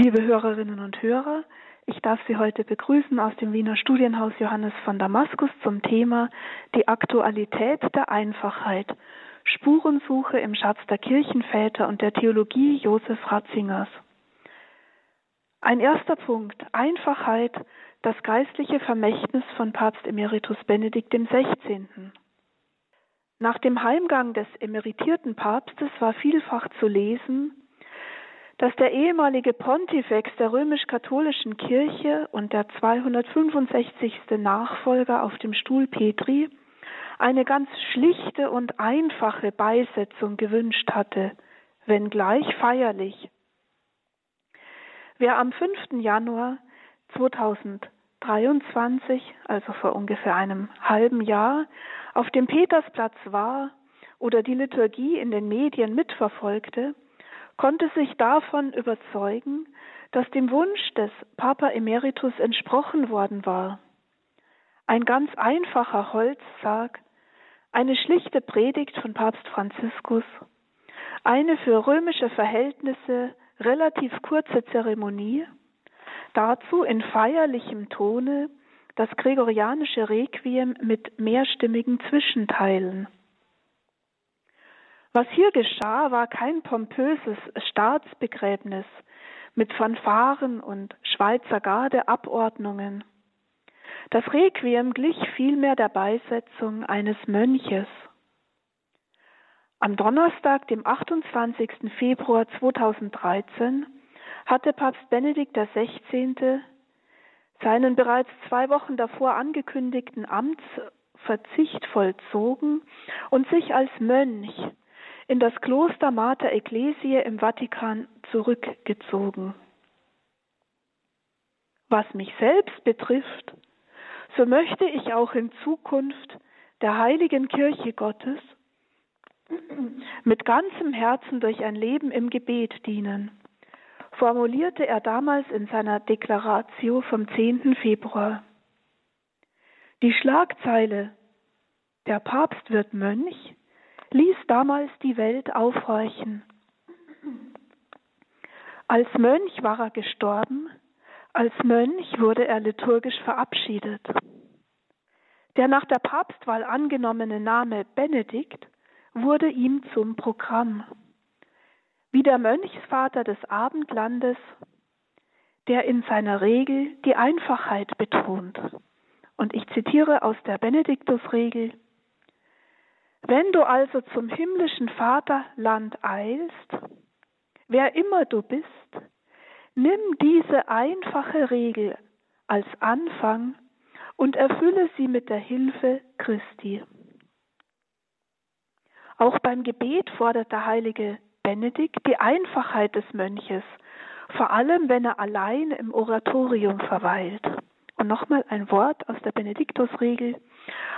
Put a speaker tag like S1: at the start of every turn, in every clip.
S1: Liebe Hörerinnen und Hörer, ich darf Sie heute begrüßen aus dem Wiener Studienhaus Johannes von Damaskus zum Thema Die Aktualität der Einfachheit, Spurensuche im Schatz der Kirchenväter und der Theologie Josef Ratzingers. Ein erster Punkt, Einfachheit, das geistliche Vermächtnis von Papst Emeritus Benedikt XVI. Nach dem Heimgang des emeritierten Papstes war vielfach zu lesen, dass der ehemalige Pontifex der römisch-katholischen Kirche und der 265. Nachfolger auf dem Stuhl Petri eine ganz schlichte und einfache Beisetzung gewünscht hatte, wenngleich feierlich. Wer am 5. Januar 2023, also vor ungefähr einem halben Jahr, auf dem Petersplatz war oder die Liturgie in den Medien mitverfolgte, konnte sich davon überzeugen, dass dem Wunsch des Papa Emeritus entsprochen worden war. Ein ganz einfacher Holzsarg, eine schlichte Predigt von Papst Franziskus, eine für römische Verhältnisse relativ kurze Zeremonie, dazu in feierlichem Tone das gregorianische Requiem mit mehrstimmigen Zwischenteilen. Was hier geschah, war kein pompöses Staatsbegräbnis mit Fanfaren und Schweizer Garde-Abordnungen. Das Requiem glich vielmehr der Beisetzung eines Mönches. Am Donnerstag, dem 28. Februar 2013, hatte Papst Benedikt XVI. seinen bereits zwei Wochen davor angekündigten Amtsverzicht vollzogen und sich als Mönch in das Kloster Mater Ecclesiae im Vatikan zurückgezogen. Was mich selbst betrifft, so möchte ich auch in Zukunft der heiligen Kirche Gottes mit ganzem Herzen durch ein Leben im Gebet dienen, formulierte er damals in seiner Deklaratio vom 10. Februar. Die Schlagzeile Der Papst wird Mönch ließ damals die Welt aufhorchen. Als Mönch war er gestorben, als Mönch wurde er liturgisch verabschiedet. Der nach der Papstwahl angenommene Name Benedikt wurde ihm zum Programm. Wie der Mönchsvater des Abendlandes, der in seiner Regel die Einfachheit betont. Und ich zitiere aus der Benediktusregel, wenn du also zum himmlischen Vaterland eilst, wer immer du bist, nimm diese einfache Regel als Anfang und erfülle sie mit der Hilfe Christi. Auch beim Gebet fordert der heilige Benedikt die Einfachheit des Mönches, vor allem wenn er allein im Oratorium verweilt. Und nochmal ein Wort aus der Benediktusregel.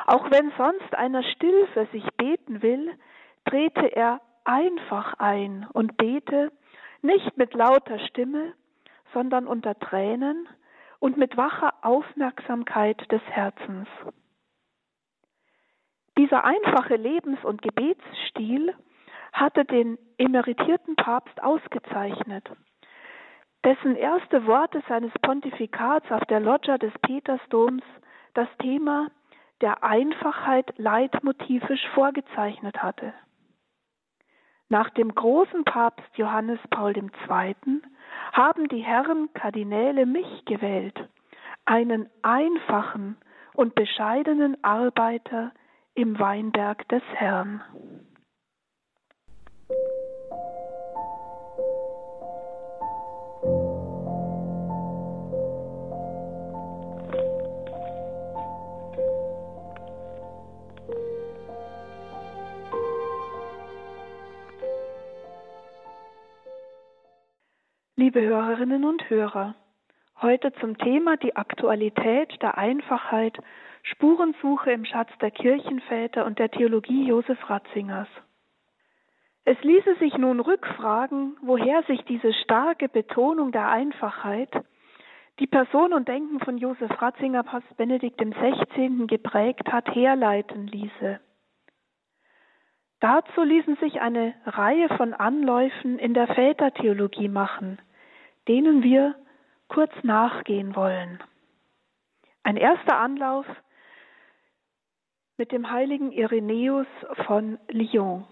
S1: Auch wenn sonst einer still für sich beten will, trete er einfach ein und bete nicht mit lauter Stimme, sondern unter Tränen und mit wacher Aufmerksamkeit des Herzens. Dieser einfache Lebens- und Gebetsstil hatte den emeritierten Papst ausgezeichnet dessen erste Worte seines Pontifikats auf der Loggia des Petersdoms das Thema der Einfachheit leitmotivisch vorgezeichnet hatte. Nach dem großen Papst Johannes Paul II. haben die Herren Kardinäle mich gewählt, einen einfachen und bescheidenen Arbeiter im Weinberg des Herrn. Liebe Hörerinnen und Hörer, heute zum Thema die Aktualität der Einfachheit, Spurensuche im Schatz der Kirchenväter und der Theologie Josef Ratzingers. Es ließe sich nun rückfragen, woher sich diese starke Betonung der Einfachheit, die Person und Denken von Josef Ratzinger Papst Benedikt XVI. geprägt hat, herleiten ließe. Dazu ließen sich eine Reihe von Anläufen in der Vätertheologie machen – denen wir kurz nachgehen wollen. Ein erster Anlauf mit dem heiligen Irenäus von Lyon.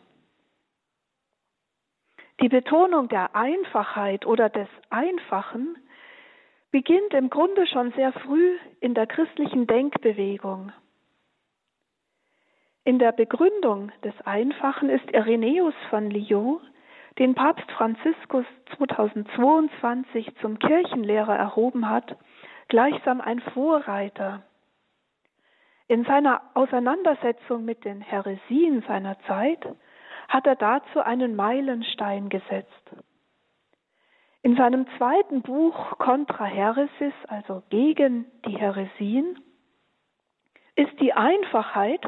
S1: Die Betonung der Einfachheit oder des Einfachen beginnt im Grunde schon sehr früh in der christlichen Denkbewegung. In der Begründung des Einfachen ist Irenäus von Lyon, den Papst Franziskus 2022 zum Kirchenlehrer erhoben hat, gleichsam ein Vorreiter. In seiner Auseinandersetzung mit den Häresien seiner Zeit hat er dazu einen Meilenstein gesetzt. In seinem zweiten Buch Contra Heresis, also gegen die Häresien, ist die Einfachheit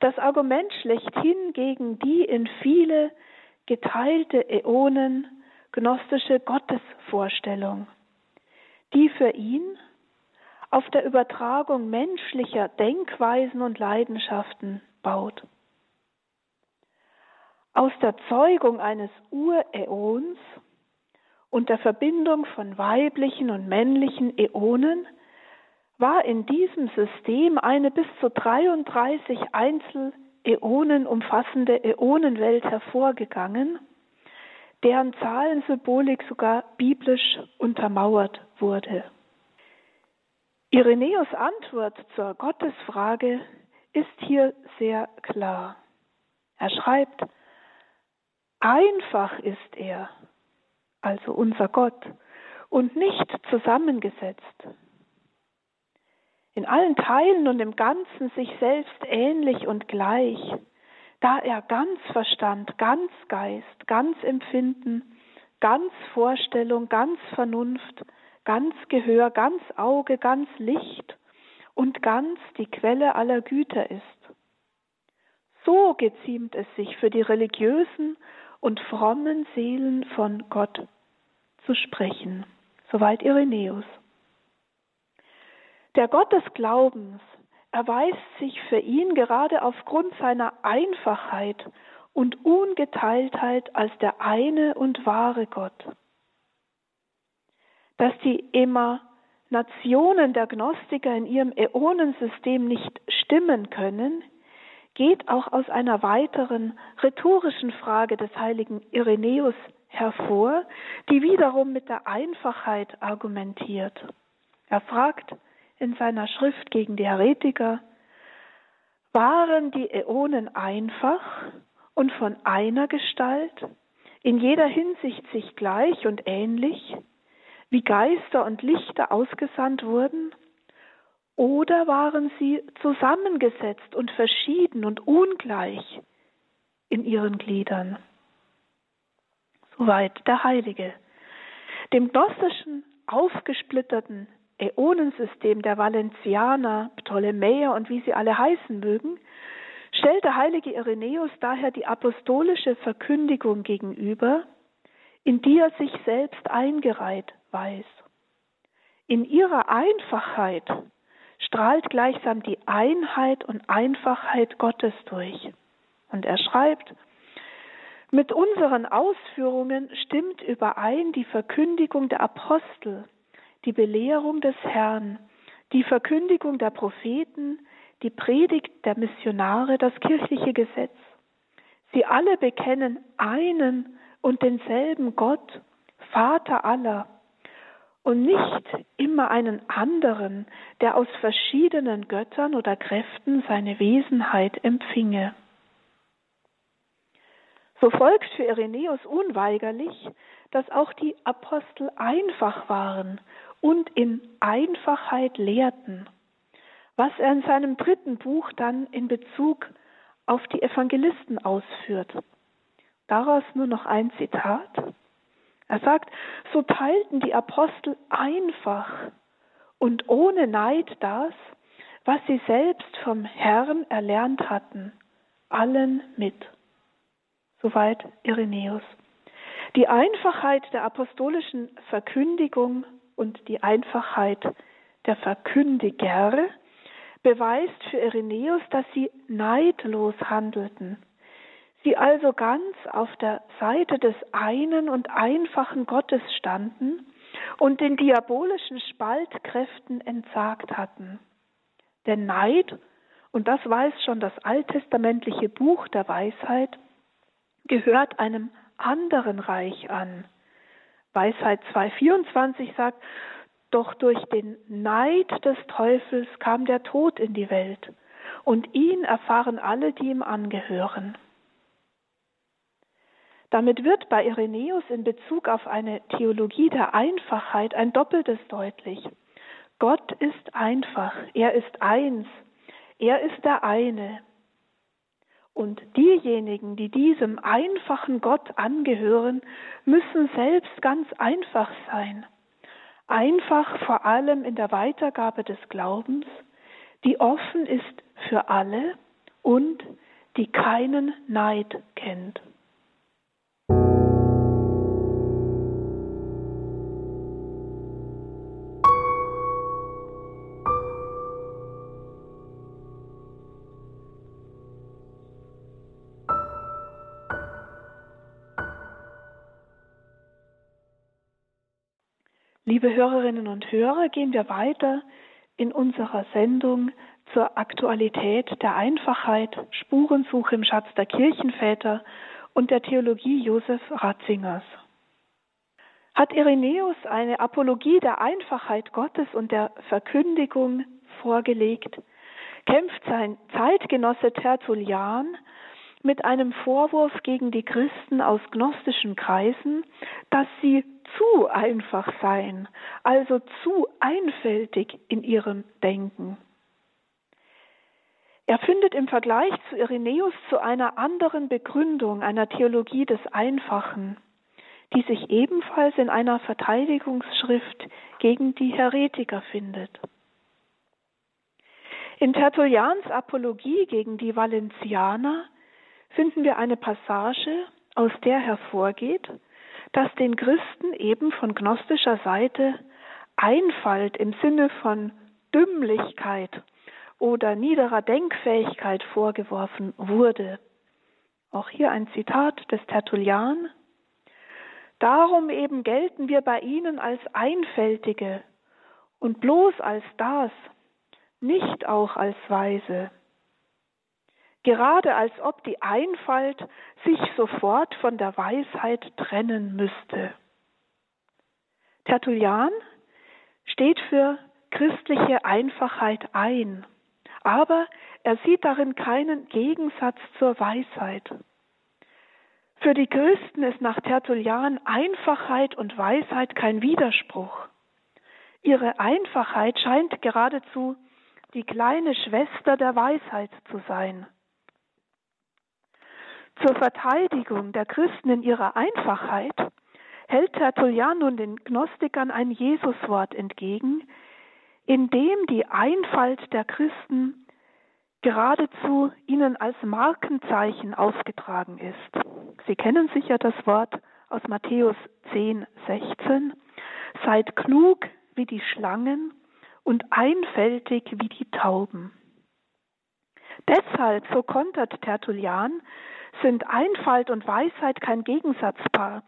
S1: das Argument schlechthin gegen die in viele geteilte Äonen gnostische Gottesvorstellung, die für ihn auf der Übertragung menschlicher Denkweisen und Leidenschaften baut. Aus der Zeugung eines Uräons und der Verbindung von weiblichen und männlichen Äonen war in diesem System eine bis zu 33 Einzeläonen umfassende Äonenwelt hervorgegangen, deren Zahlensymbolik sogar biblisch untermauert wurde. Irenäus Antwort zur Gottesfrage ist hier sehr klar. Er schreibt, Einfach ist er, also unser Gott, und nicht zusammengesetzt. In allen Teilen und im Ganzen sich selbst ähnlich und gleich, da er ganz Verstand, ganz Geist, ganz Empfinden, ganz Vorstellung, ganz Vernunft, ganz Gehör, ganz Auge, ganz Licht und ganz die Quelle aller Güter ist. So geziemt es sich für die religiösen und frommen Seelen von Gott zu sprechen. Soweit Irenäus. Der Gott des Glaubens erweist sich für ihn gerade aufgrund seiner Einfachheit und Ungeteiltheit als der eine und wahre Gott. Dass die Emanationen der Gnostiker in ihrem Äonensystem nicht stimmen können, geht auch aus einer weiteren rhetorischen Frage des heiligen Irenäus hervor, die wiederum mit der Einfachheit argumentiert. Er fragt in seiner Schrift gegen die Heretiker, waren die Äonen einfach und von einer Gestalt, in jeder Hinsicht sich gleich und ähnlich, wie Geister und Lichter ausgesandt wurden oder waren sie zusammengesetzt und verschieden und ungleich in ihren Gliedern? Soweit der Heilige. Dem gnostischen, aufgesplitterten Äonensystem der Valentianer, Ptolemäer und wie sie alle heißen mögen, stellt der heilige Irenäus daher die apostolische Verkündigung gegenüber, in die er sich selbst eingereiht weiß. In ihrer Einfachheit strahlt gleichsam die Einheit und Einfachheit Gottes durch. Und er schreibt, mit unseren Ausführungen stimmt überein die Verkündigung der Apostel, die Belehrung des Herrn, die Verkündigung der Propheten, die Predigt der Missionare, das kirchliche Gesetz. Sie alle bekennen einen und denselben Gott, Vater aller, und nicht immer einen anderen, der aus verschiedenen Göttern oder Kräften seine Wesenheit empfinge. So folgt für Irenäus unweigerlich, dass auch die Apostel einfach waren und in Einfachheit lehrten, was er in seinem dritten Buch dann in Bezug auf die Evangelisten ausführt. Daraus nur noch ein Zitat. Er sagt, so teilten die Apostel einfach und ohne Neid das, was sie selbst vom Herrn erlernt hatten, allen mit. Soweit Irenäus. Die Einfachheit der apostolischen Verkündigung und die Einfachheit der Verkündiger beweist für Irenäus, dass sie neidlos handelten sie also ganz auf der Seite des einen und einfachen Gottes standen und den diabolischen Spaltkräften entsagt hatten. Denn Neid, und das weiß schon das alttestamentliche Buch der Weisheit, gehört einem anderen Reich an. Weisheit 2.24 sagt, doch durch den Neid des Teufels kam der Tod in die Welt, und ihn erfahren alle, die ihm angehören. Damit wird bei Irenäus in Bezug auf eine Theologie der Einfachheit ein Doppeltes deutlich. Gott ist einfach, er ist eins, er ist der eine. Und diejenigen, die diesem einfachen Gott angehören, müssen selbst ganz einfach sein. Einfach vor allem in der Weitergabe des Glaubens, die offen ist für alle und die keinen Neid kennt. Liebe Hörerinnen und Hörer, gehen wir weiter in unserer Sendung zur Aktualität der Einfachheit, Spurensuche im Schatz der Kirchenväter und der Theologie Josef Ratzingers. Hat Irenäus eine Apologie der Einfachheit Gottes und der Verkündigung vorgelegt, kämpft sein Zeitgenosse Tertullian mit einem Vorwurf gegen die Christen aus gnostischen Kreisen, dass sie zu einfach seien, also zu einfältig in ihrem Denken. Er findet im Vergleich zu Irenäus zu einer anderen Begründung einer Theologie des Einfachen, die sich ebenfalls in einer Verteidigungsschrift gegen die Heretiker findet. In Tertullians Apologie gegen die Valentianer finden wir eine Passage, aus der hervorgeht, dass den Christen eben von gnostischer Seite Einfalt im Sinne von Dümmlichkeit oder niederer Denkfähigkeit vorgeworfen wurde. Auch hier ein Zitat des Tertullian. Darum eben gelten wir bei ihnen als Einfältige und bloß als das, nicht auch als Weise gerade als ob die Einfalt sich sofort von der Weisheit trennen müsste. Tertullian steht für christliche Einfachheit ein, aber er sieht darin keinen Gegensatz zur Weisheit. Für die Christen ist nach Tertullian Einfachheit und Weisheit kein Widerspruch. Ihre Einfachheit scheint geradezu die kleine Schwester der Weisheit zu sein. Zur Verteidigung der Christen in ihrer Einfachheit hält Tertullian nun den Gnostikern ein Jesuswort entgegen, in dem die Einfalt der Christen geradezu ihnen als Markenzeichen aufgetragen ist. Sie kennen sicher das Wort aus Matthäus 10, 16. Seid klug wie die Schlangen und einfältig wie die Tauben. Deshalb, so kontert Tertullian, sind Einfalt und Weisheit kein Gegensatzpaar.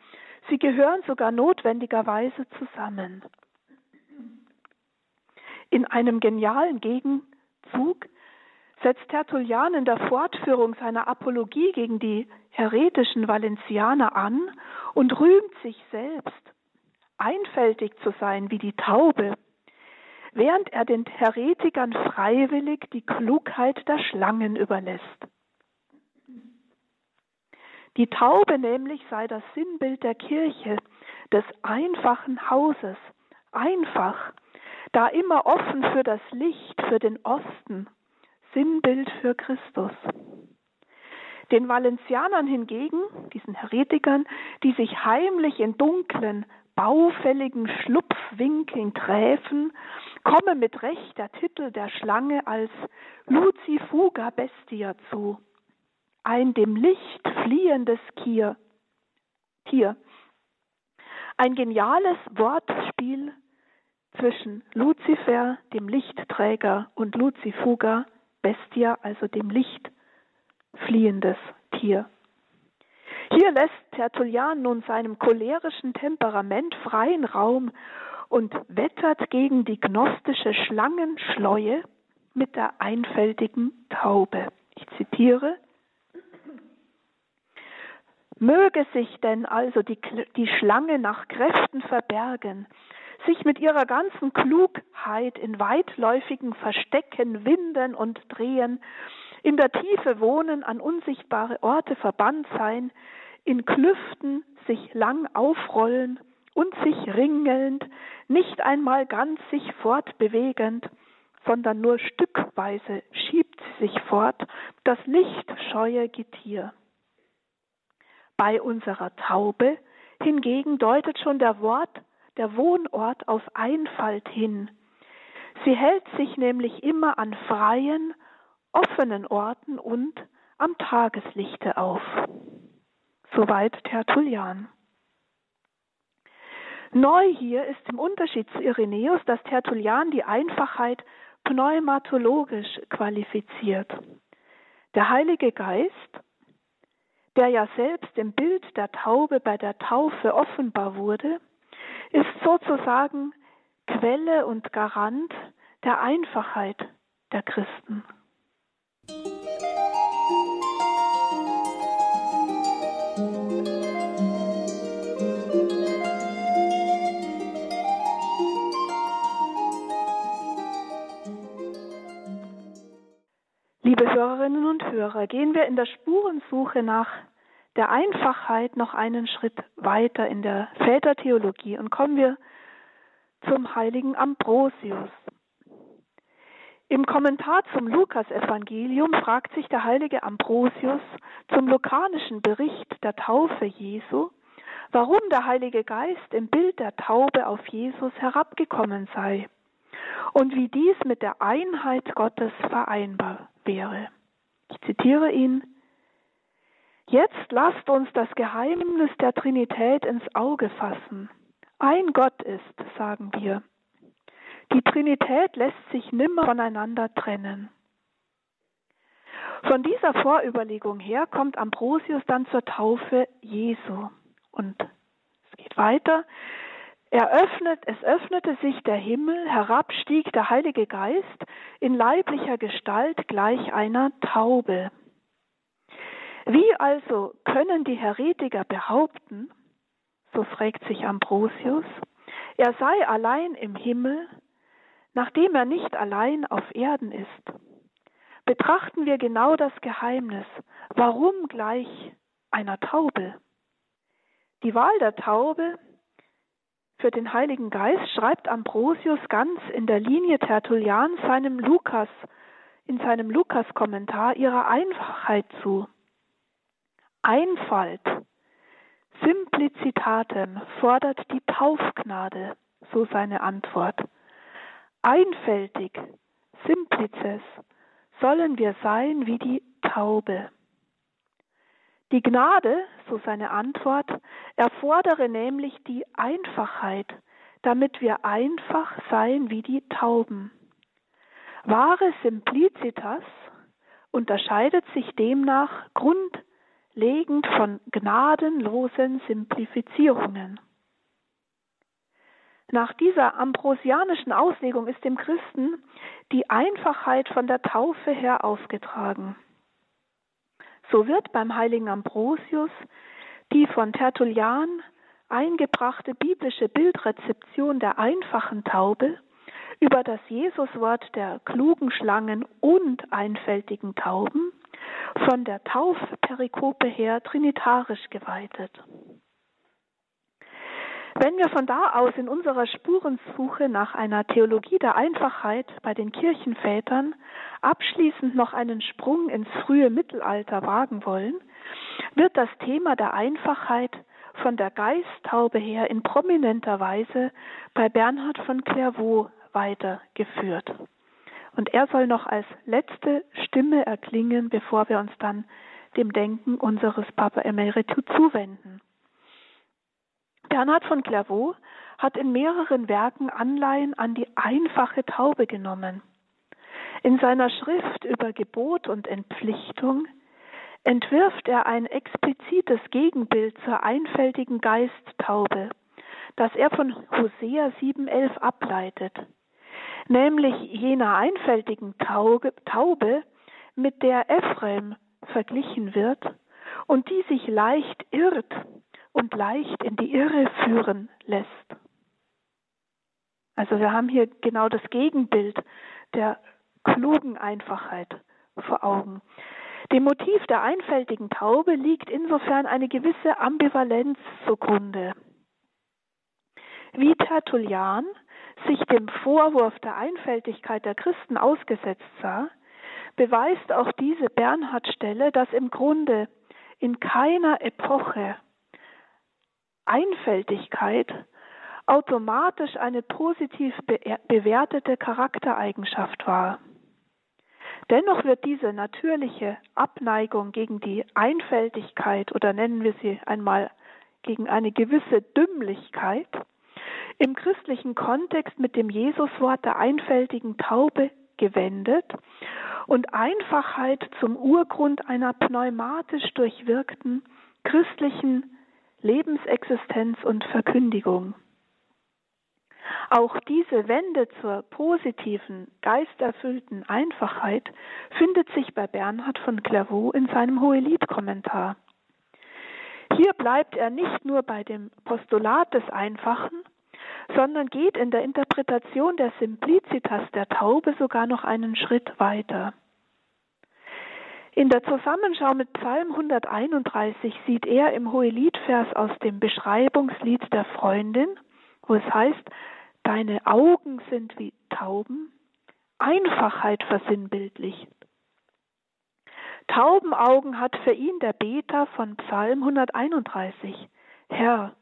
S1: Sie gehören sogar notwendigerweise zusammen. In einem genialen Gegenzug setzt Tertullian in der Fortführung seiner Apologie gegen die heretischen Valencianer an und rühmt sich selbst, einfältig zu sein wie die Taube, während er den Heretikern freiwillig die Klugheit der Schlangen überlässt. Die Taube nämlich sei das Sinnbild der Kirche, des einfachen Hauses, einfach, da immer offen für das Licht, für den Osten, Sinnbild für Christus. Den Valencianern hingegen, diesen Heretikern, die sich heimlich in dunklen, baufälligen Schlupfwinkeln träfen, komme mit Recht der Titel der Schlange als Lucifuga Bestia zu ein dem Licht fliehendes Tier. Ein geniales Wortspiel zwischen Luzifer, dem Lichtträger, und Lucifuga, Bestia, also dem Licht fliehendes Tier. Hier lässt Tertullian nun seinem cholerischen Temperament freien Raum und wettert gegen die gnostische Schlangenschleue mit der einfältigen Taube. Ich zitiere, Möge sich denn also die, die Schlange nach Kräften verbergen, sich mit ihrer ganzen Klugheit in weitläufigen Verstecken winden und drehen, in der Tiefe wohnen, an unsichtbare Orte verbannt sein, in Klüften sich lang aufrollen und sich ringelnd, nicht einmal ganz sich fortbewegend, sondern nur stückweise schiebt sie sich fort, das lichtscheue Getier. Bei unserer Taube hingegen deutet schon der Wort, der Wohnort auf Einfalt hin. Sie hält sich nämlich immer an freien, offenen Orten und am Tageslichte auf. Soweit Tertullian. Neu hier ist im Unterschied zu Irenäus, dass Tertullian die Einfachheit pneumatologisch qualifiziert. Der Heilige Geist der ja selbst im Bild der Taube bei der Taufe offenbar wurde, ist sozusagen Quelle und Garant der Einfachheit der Christen. Hörerinnen und Hörer, gehen wir in der Spurensuche nach der Einfachheit noch einen Schritt weiter in der Vätertheologie und kommen wir zum heiligen Ambrosius. Im Kommentar zum Lukasevangelium fragt sich der heilige Ambrosius zum lukanischen Bericht der Taufe Jesu, warum der Heilige Geist im Bild der Taube auf Jesus herabgekommen sei und wie dies mit der Einheit Gottes vereinbar wäre. Ich zitiere ihn. Jetzt lasst uns das Geheimnis der Trinität ins Auge fassen. Ein Gott ist, sagen wir. Die Trinität lässt sich nimmer voneinander trennen. Von dieser Vorüberlegung her kommt Ambrosius dann zur Taufe Jesu. Und es geht weiter. Er öffnet, es öffnete sich der Himmel, herab stieg der Heilige Geist in leiblicher Gestalt gleich einer Taube. Wie also können die Heretiker behaupten, so fragt sich Ambrosius, er sei allein im Himmel, nachdem er nicht allein auf Erden ist? Betrachten wir genau das Geheimnis, warum gleich einer Taube? Die Wahl der Taube für den Heiligen Geist schreibt Ambrosius ganz in der Linie Tertullian seinem Lukas, in seinem Lukas-Kommentar ihrer Einfachheit zu. Einfalt, Simplizitatem fordert die Taufgnade, so seine Antwort. Einfältig, Simplices, sollen wir sein wie die Taube. Die Gnade, so seine Antwort, erfordere nämlich die Einfachheit, damit wir einfach seien wie die Tauben. Wahre Simplicitas unterscheidet sich demnach grundlegend von gnadenlosen Simplifizierungen. Nach dieser ambrosianischen Auslegung ist dem Christen die Einfachheit von der Taufe her aufgetragen. So wird beim heiligen Ambrosius die von Tertullian eingebrachte biblische Bildrezeption der einfachen Taube über das Jesuswort der klugen Schlangen und einfältigen Tauben von der Taufperikope her trinitarisch geweitet. Wenn wir von da aus in unserer Spurensuche nach einer Theologie der Einfachheit bei den Kirchenvätern abschließend noch einen Sprung ins frühe Mittelalter wagen wollen, wird das Thema der Einfachheit von der Geisttaube her in prominenter Weise bei Bernhard von Clairvaux weitergeführt. Und er soll noch als letzte Stimme erklingen, bevor wir uns dann dem Denken unseres Papa Emeritus zuwenden. Bernhard von Clairvaux hat in mehreren Werken Anleihen an die einfache Taube genommen. In seiner Schrift über Gebot und Entpflichtung entwirft er ein explizites Gegenbild zur einfältigen Geisttaube, das er von Hosea 7,11 ableitet, nämlich jener einfältigen Taube, mit der Ephraim verglichen wird und die sich leicht irrt und leicht in die Irre führen lässt. Also wir haben hier genau das Gegenbild der klugen Einfachheit vor Augen. Dem Motiv der einfältigen Taube liegt insofern eine gewisse Ambivalenz zugrunde. Wie Tertullian sich dem Vorwurf der Einfältigkeit der Christen ausgesetzt sah, beweist auch diese Bernhard-Stelle, dass im Grunde in keiner Epoche Einfältigkeit automatisch eine positiv bewertete Charaktereigenschaft war. Dennoch wird diese natürliche Abneigung gegen die Einfältigkeit oder nennen wir sie einmal gegen eine gewisse Dümmlichkeit im christlichen Kontext mit dem Jesuswort der einfältigen Taube gewendet und Einfachheit zum Urgrund einer pneumatisch durchwirkten christlichen Lebensexistenz und Verkündigung. Auch diese Wende zur positiven, geisterfüllten Einfachheit findet sich bei Bernhard von Clairvaux in seinem Hohelied-Kommentar. Hier bleibt er nicht nur bei dem Postulat des Einfachen, sondern geht in der Interpretation der Simplicitas der Taube sogar noch einen Schritt weiter. In der Zusammenschau mit Psalm 131 sieht er im Hoheliedvers aus dem Beschreibungslied der Freundin, wo es heißt, deine Augen sind wie Tauben, Einfachheit versinnbildlicht. Taubenaugen hat für ihn der Beter von Psalm 131. Herr,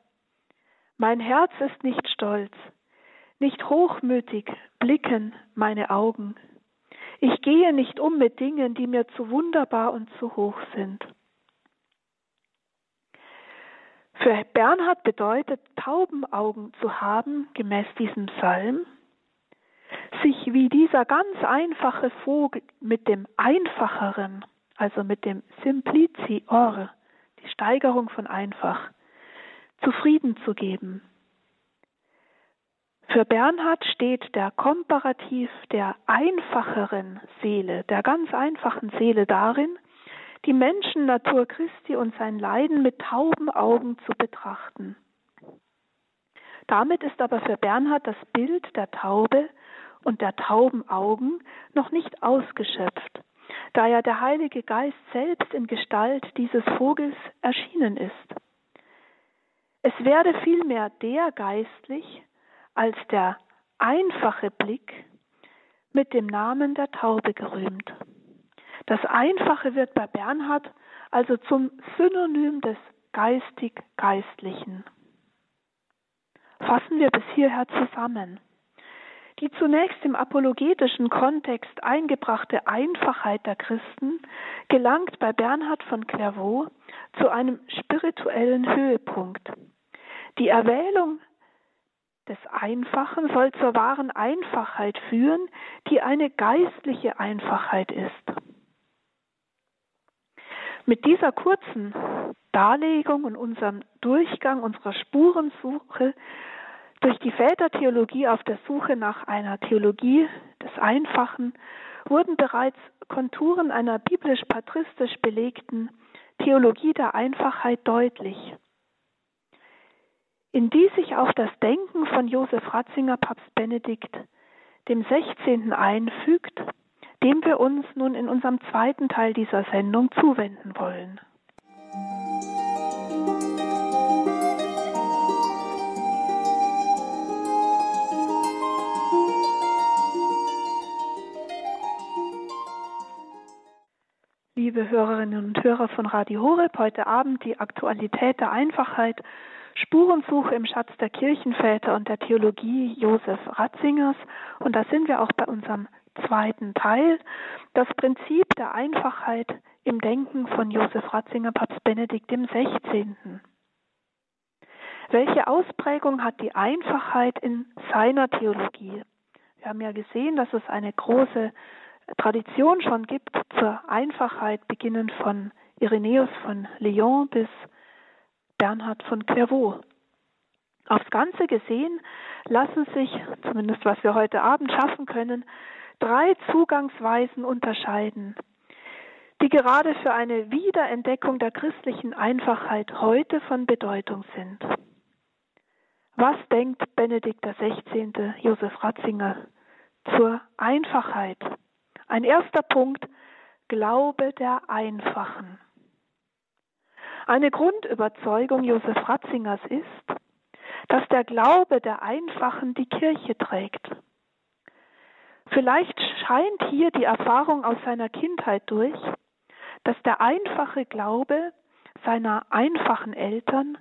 S1: mein Herz ist nicht stolz, nicht hochmütig blicken meine Augen. Ich gehe nicht um mit Dingen, die mir zu wunderbar und zu hoch sind. Für Bernhard bedeutet Taubenaugen zu haben, gemäß diesem Psalm, sich wie dieser ganz einfache Vogel mit dem einfacheren, also mit dem Simplicior, die Steigerung von einfach, zufrieden zu geben. Für Bernhard steht der Komparativ der einfacheren Seele, der ganz einfachen Seele darin, die Menschennatur Christi und sein Leiden mit tauben Augen zu betrachten. Damit ist aber für Bernhard das Bild der Taube und der tauben Augen noch nicht ausgeschöpft, da ja der Heilige Geist selbst in Gestalt dieses Vogels erschienen ist. Es werde vielmehr der geistlich als der einfache Blick mit dem Namen der Taube gerühmt. Das Einfache wird bei Bernhard also zum Synonym des geistig-geistlichen. Fassen wir bis hierher zusammen. Die zunächst im apologetischen Kontext eingebrachte Einfachheit der Christen gelangt bei Bernhard von Clairvaux zu einem spirituellen Höhepunkt. Die Erwählung des Einfachen soll zur wahren Einfachheit führen, die eine geistliche Einfachheit ist. Mit dieser kurzen Darlegung und unserem Durchgang unserer Spurensuche durch die Vätertheologie auf der Suche nach einer Theologie des Einfachen wurden bereits Konturen einer biblisch-patristisch belegten Theologie der Einfachheit deutlich, in die sich auch das Denken von Josef Ratzinger Papst Benedikt dem 16. einfügt dem wir uns nun in unserem zweiten Teil dieser Sendung zuwenden wollen. Liebe Hörerinnen und Hörer von Radio Horeb, heute Abend die Aktualität der Einfachheit, Spurensuche im Schatz der Kirchenväter und der Theologie Josef Ratzingers. Und da sind wir auch bei unserem zweiten Teil, das Prinzip der Einfachheit im Denken von Josef Ratzinger, Papst Benedikt XVI. Welche Ausprägung hat die Einfachheit in seiner Theologie? Wir haben ja gesehen, dass es eine große Tradition schon gibt zur Einfachheit, beginnend von Irenäus von Lyon bis Bernhard von Clairvaux. Aufs Ganze gesehen lassen sich, zumindest was wir heute Abend schaffen können, drei Zugangsweisen unterscheiden, die gerade für eine Wiederentdeckung der christlichen Einfachheit heute von Bedeutung sind. Was denkt Benedikt XVI. Josef Ratzinger zur Einfachheit? Ein erster Punkt, Glaube der Einfachen. Eine Grundüberzeugung Josef Ratzingers ist, dass der Glaube der Einfachen die Kirche trägt. Vielleicht scheint hier die Erfahrung aus seiner Kindheit durch, dass der einfache Glaube seiner einfachen Eltern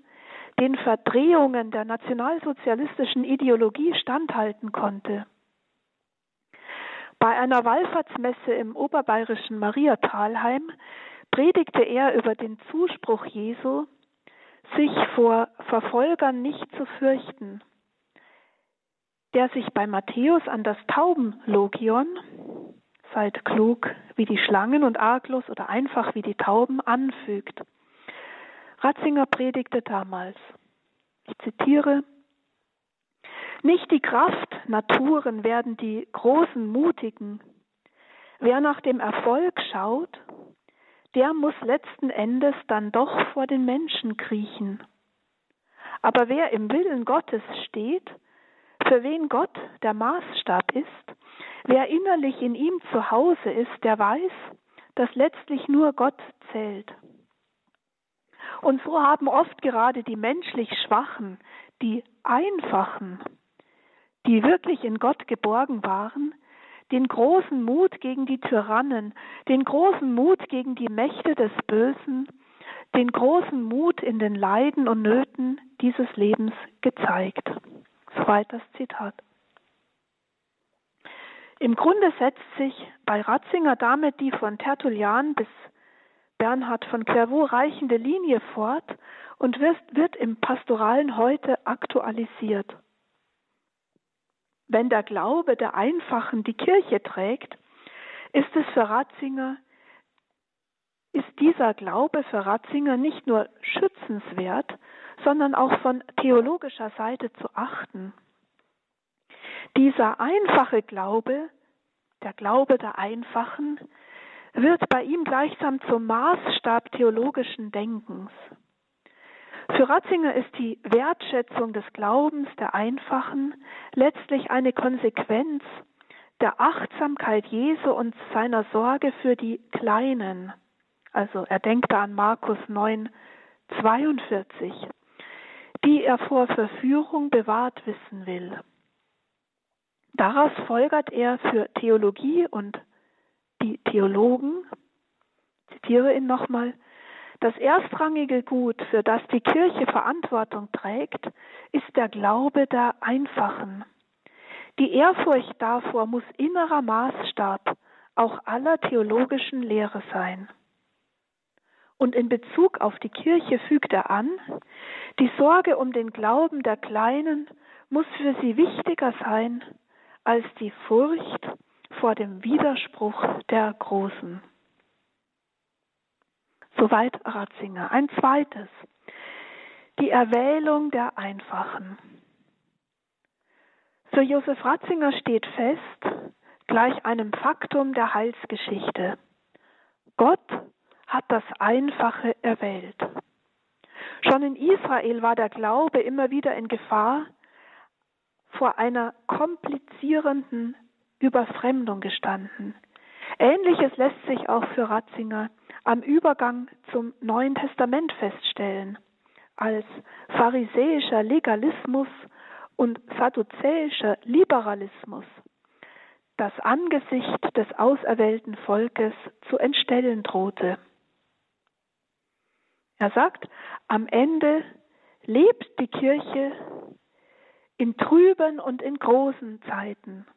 S1: den Verdrehungen der nationalsozialistischen Ideologie standhalten konnte. Bei einer Wallfahrtsmesse im oberbayerischen Mariatalheim predigte er über den Zuspruch Jesu, sich vor Verfolgern nicht zu fürchten, der sich bei Matthäus an das Taubenlogion, seid klug wie die Schlangen und arglos oder einfach wie die Tauben, anfügt. Ratzinger predigte damals, ich zitiere, nicht die Kraftnaturen werden die großen Mutigen. Wer nach dem Erfolg schaut, der muss letzten Endes dann doch vor den Menschen kriechen. Aber wer im Willen Gottes steht, für wen Gott der Maßstab ist, wer innerlich in ihm zu Hause ist, der weiß, dass letztlich nur Gott zählt. Und so haben oft gerade die menschlich Schwachen, die Einfachen, die wirklich in Gott geborgen waren, den großen Mut gegen die Tyrannen, den großen Mut gegen die Mächte des Bösen, den großen Mut in den Leiden und Nöten dieses Lebens gezeigt. Soweit das Zitat. Im Grunde setzt sich bei Ratzinger damit die von Tertullian bis Bernhard von Clairvaux reichende Linie fort und wird, wird im Pastoralen heute aktualisiert. Wenn der Glaube der Einfachen die Kirche trägt, ist es für Ratzinger, ist dieser Glaube für Ratzinger nicht nur schützenswert, sondern auch von theologischer Seite zu achten. Dieser einfache Glaube, der Glaube der Einfachen, wird bei ihm gleichsam zum Maßstab theologischen Denkens. Für Ratzinger ist die Wertschätzung des Glaubens der Einfachen letztlich eine Konsequenz der Achtsamkeit Jesu und seiner Sorge für die Kleinen. Also er denkt da an Markus 9, 42, die er vor Verführung bewahrt wissen will. Daraus folgert er für Theologie und die Theologen, zitiere ihn nochmal, das erstrangige Gut, für das die Kirche Verantwortung trägt, ist der Glaube der Einfachen. Die Ehrfurcht davor muss innerer Maßstab auch aller theologischen Lehre sein. Und in Bezug auf die Kirche fügt er an, die Sorge um den Glauben der Kleinen muss für sie wichtiger sein als die Furcht vor dem Widerspruch der Großen. Soweit Ratzinger. Ein zweites, die Erwählung der Einfachen. Für Josef Ratzinger steht fest, gleich einem Faktum der Heilsgeschichte. Gott hat das Einfache erwählt. Schon in Israel war der Glaube immer wieder in Gefahr, vor einer komplizierenden Überfremdung gestanden. Ähnliches lässt sich auch für Ratzinger am Übergang zum Neuen Testament feststellen, als pharisäischer Legalismus und sadduzäischer Liberalismus das Angesicht des auserwählten Volkes zu entstellen drohte. Er sagt, am Ende lebt die Kirche in trüben und in großen Zeiten,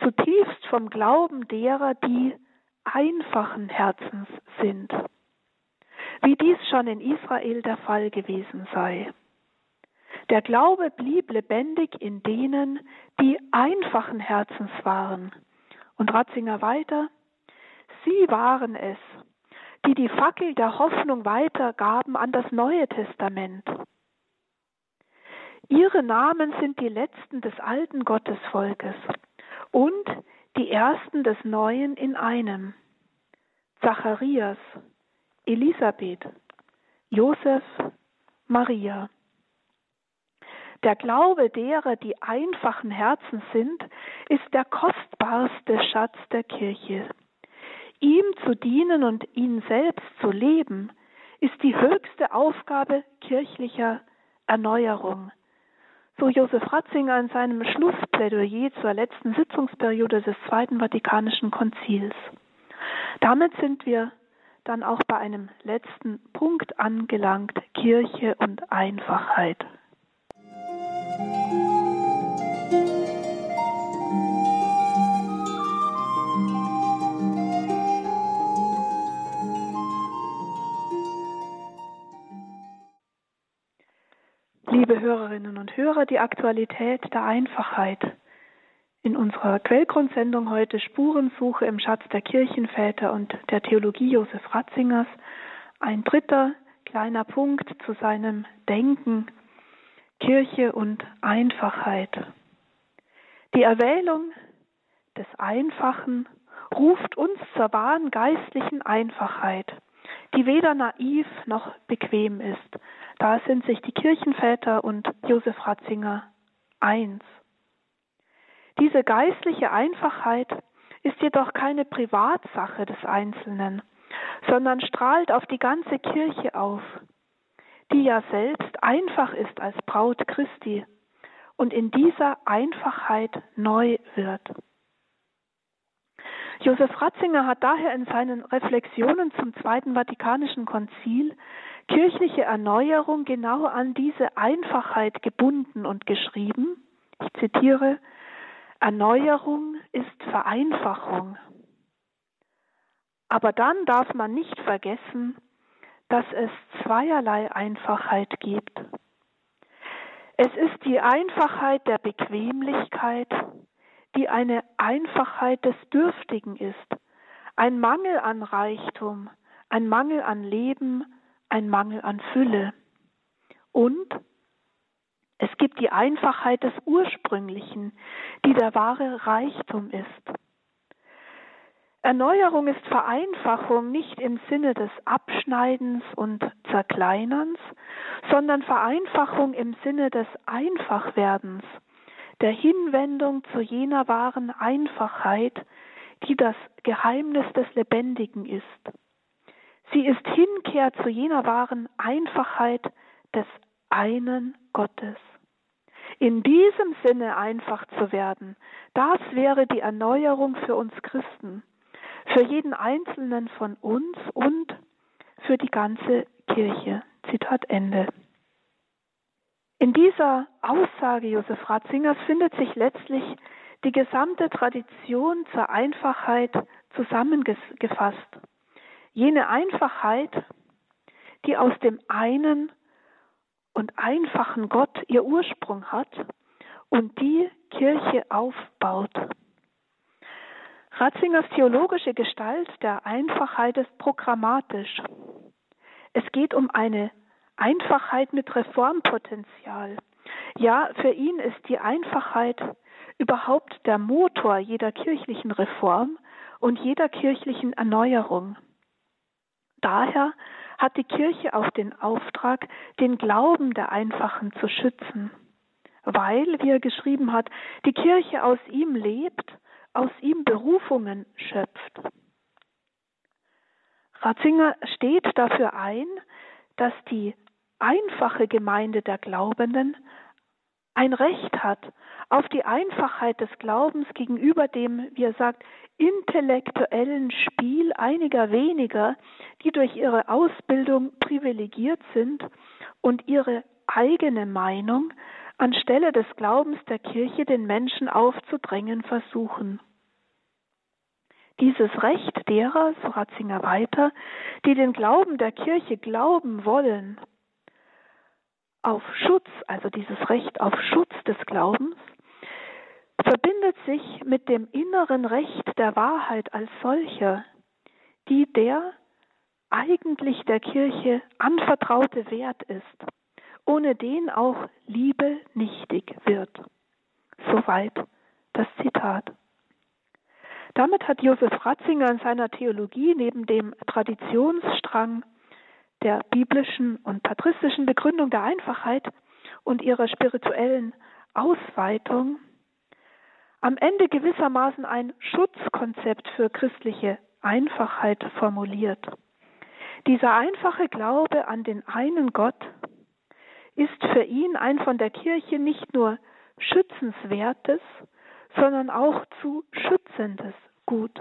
S1: zutiefst vom Glauben derer, die einfachen Herzens sind, wie dies schon in Israel der Fall gewesen sei. Der Glaube blieb lebendig in denen, die einfachen Herzens waren. Und Ratzinger weiter, sie waren es, die die Fackel der Hoffnung weitergaben an das Neue Testament. Ihre Namen sind die letzten des alten Gottesvolkes und die ersten des neuen in einem. Zacharias, Elisabeth, Josef, Maria. Der Glaube derer, die einfachen Herzen sind, ist der kostbarste Schatz der Kirche. Ihm zu dienen und ihn selbst zu leben, ist die höchste Aufgabe kirchlicher Erneuerung. So Josef Ratzinger in seinem Schlussplädoyer zur letzten Sitzungsperiode des Zweiten Vatikanischen Konzils. Damit sind wir dann auch bei einem letzten Punkt angelangt, Kirche und Einfachheit. Liebe Hörerinnen und Hörer, die Aktualität der Einfachheit. In unserer Quellgrundsendung heute Spurensuche im Schatz der Kirchenväter und der Theologie Josef Ratzingers ein dritter kleiner Punkt zu seinem Denken, Kirche und Einfachheit. Die Erwählung des Einfachen ruft uns zur wahren geistlichen Einfachheit, die weder naiv noch bequem ist, da sind sich die Kirchenväter und Josef Ratzinger eins. Diese geistliche Einfachheit ist jedoch keine Privatsache des Einzelnen, sondern strahlt auf die ganze Kirche auf, die ja selbst einfach ist als Braut Christi und in dieser Einfachheit neu wird. Josef Ratzinger hat daher in seinen Reflexionen zum Zweiten Vatikanischen Konzil kirchliche Erneuerung genau an diese Einfachheit gebunden und geschrieben. Ich zitiere, Erneuerung ist Vereinfachung. Aber dann darf man nicht vergessen, dass es zweierlei Einfachheit gibt. Es ist die Einfachheit der Bequemlichkeit, die eine Einfachheit des Dürftigen ist, ein Mangel an Reichtum, ein Mangel an Leben, ein Mangel an Fülle. Und es gibt die Einfachheit des Ursprünglichen, die der wahre Reichtum ist. Erneuerung ist Vereinfachung nicht im Sinne des Abschneidens und Zerkleinerns, sondern Vereinfachung im Sinne des Einfachwerdens, der Hinwendung zu jener wahren Einfachheit, die das Geheimnis des Lebendigen ist. Sie ist Hinkehr zu jener wahren Einfachheit des einen Gottes. In diesem Sinne einfach zu werden, das wäre die Erneuerung für uns Christen, für jeden Einzelnen von uns und für die ganze Kirche. Zitat Ende. In dieser Aussage Josef Ratzingers findet sich letztlich die gesamte Tradition zur Einfachheit zusammengefasst. Jene Einfachheit, die aus dem einen und einfachen Gott ihr Ursprung hat und die Kirche aufbaut. Ratzingers theologische Gestalt der Einfachheit ist programmatisch. Es geht um eine Einfachheit mit Reformpotenzial. Ja, für ihn ist die Einfachheit überhaupt der Motor jeder kirchlichen Reform und jeder kirchlichen Erneuerung. Daher hat die Kirche auch den Auftrag, den Glauben der Einfachen zu schützen, weil, wie er geschrieben hat, die Kirche aus ihm lebt, aus ihm Berufungen schöpft. Ratzinger steht dafür ein, dass die einfache Gemeinde der Glaubenden ein Recht hat auf die Einfachheit des Glaubens gegenüber dem, wie er sagt, intellektuellen Spiel einiger weniger, die durch ihre Ausbildung privilegiert sind und ihre eigene Meinung anstelle des Glaubens der Kirche den Menschen aufzudrängen versuchen. Dieses Recht derer, so Ratzinger weiter, die den Glauben der Kirche glauben wollen, auf Schutz, also dieses Recht auf Schutz des Glaubens, verbindet sich mit dem inneren Recht der Wahrheit als solcher, die der eigentlich der Kirche anvertraute Wert ist ohne den auch Liebe nichtig wird. Soweit das Zitat. Damit hat Josef Ratzinger in seiner Theologie neben dem Traditionsstrang der biblischen und patristischen Begründung der Einfachheit und ihrer spirituellen Ausweitung am Ende gewissermaßen ein Schutzkonzept für christliche Einfachheit formuliert. Dieser einfache Glaube an den einen Gott ist für ihn ein von der Kirche nicht nur schützenswertes, sondern auch zu schützendes Gut.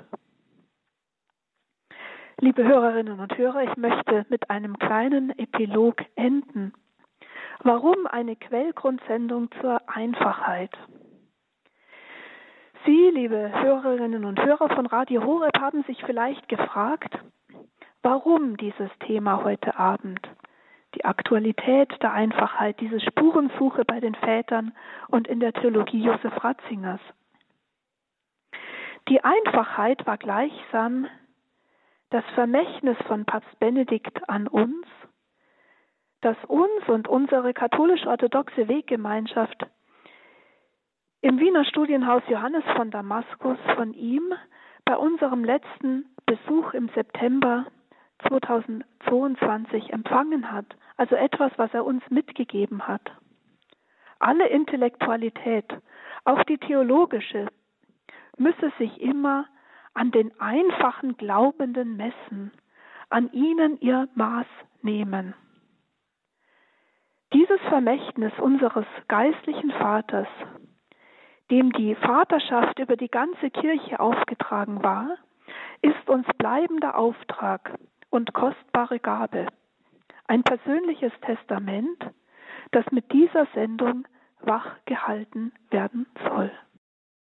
S1: Liebe Hörerinnen und Hörer, ich möchte mit einem kleinen Epilog enden. Warum eine Quellgrundsendung zur Einfachheit? Sie, liebe Hörerinnen und Hörer von Radio Horeb, haben sich vielleicht gefragt, warum dieses Thema heute Abend? Die Aktualität der Einfachheit, diese Spurensuche bei den Vätern und in der Theologie Josef Ratzingers. Die Einfachheit war gleichsam das Vermächtnis von Papst Benedikt an uns, das uns und unsere katholisch-orthodoxe Weggemeinschaft im Wiener Studienhaus Johannes von Damaskus von ihm bei unserem letzten Besuch im September 2022 empfangen hat, also etwas, was er uns mitgegeben hat. Alle Intellektualität, auch die theologische, müsse sich immer an den einfachen Glaubenden messen, an ihnen ihr Maß nehmen. Dieses Vermächtnis unseres geistlichen Vaters, dem die Vaterschaft über die ganze Kirche aufgetragen war, ist uns bleibender Auftrag und kostbare Gabe, ein persönliches Testament, das mit dieser Sendung wach gehalten werden soll.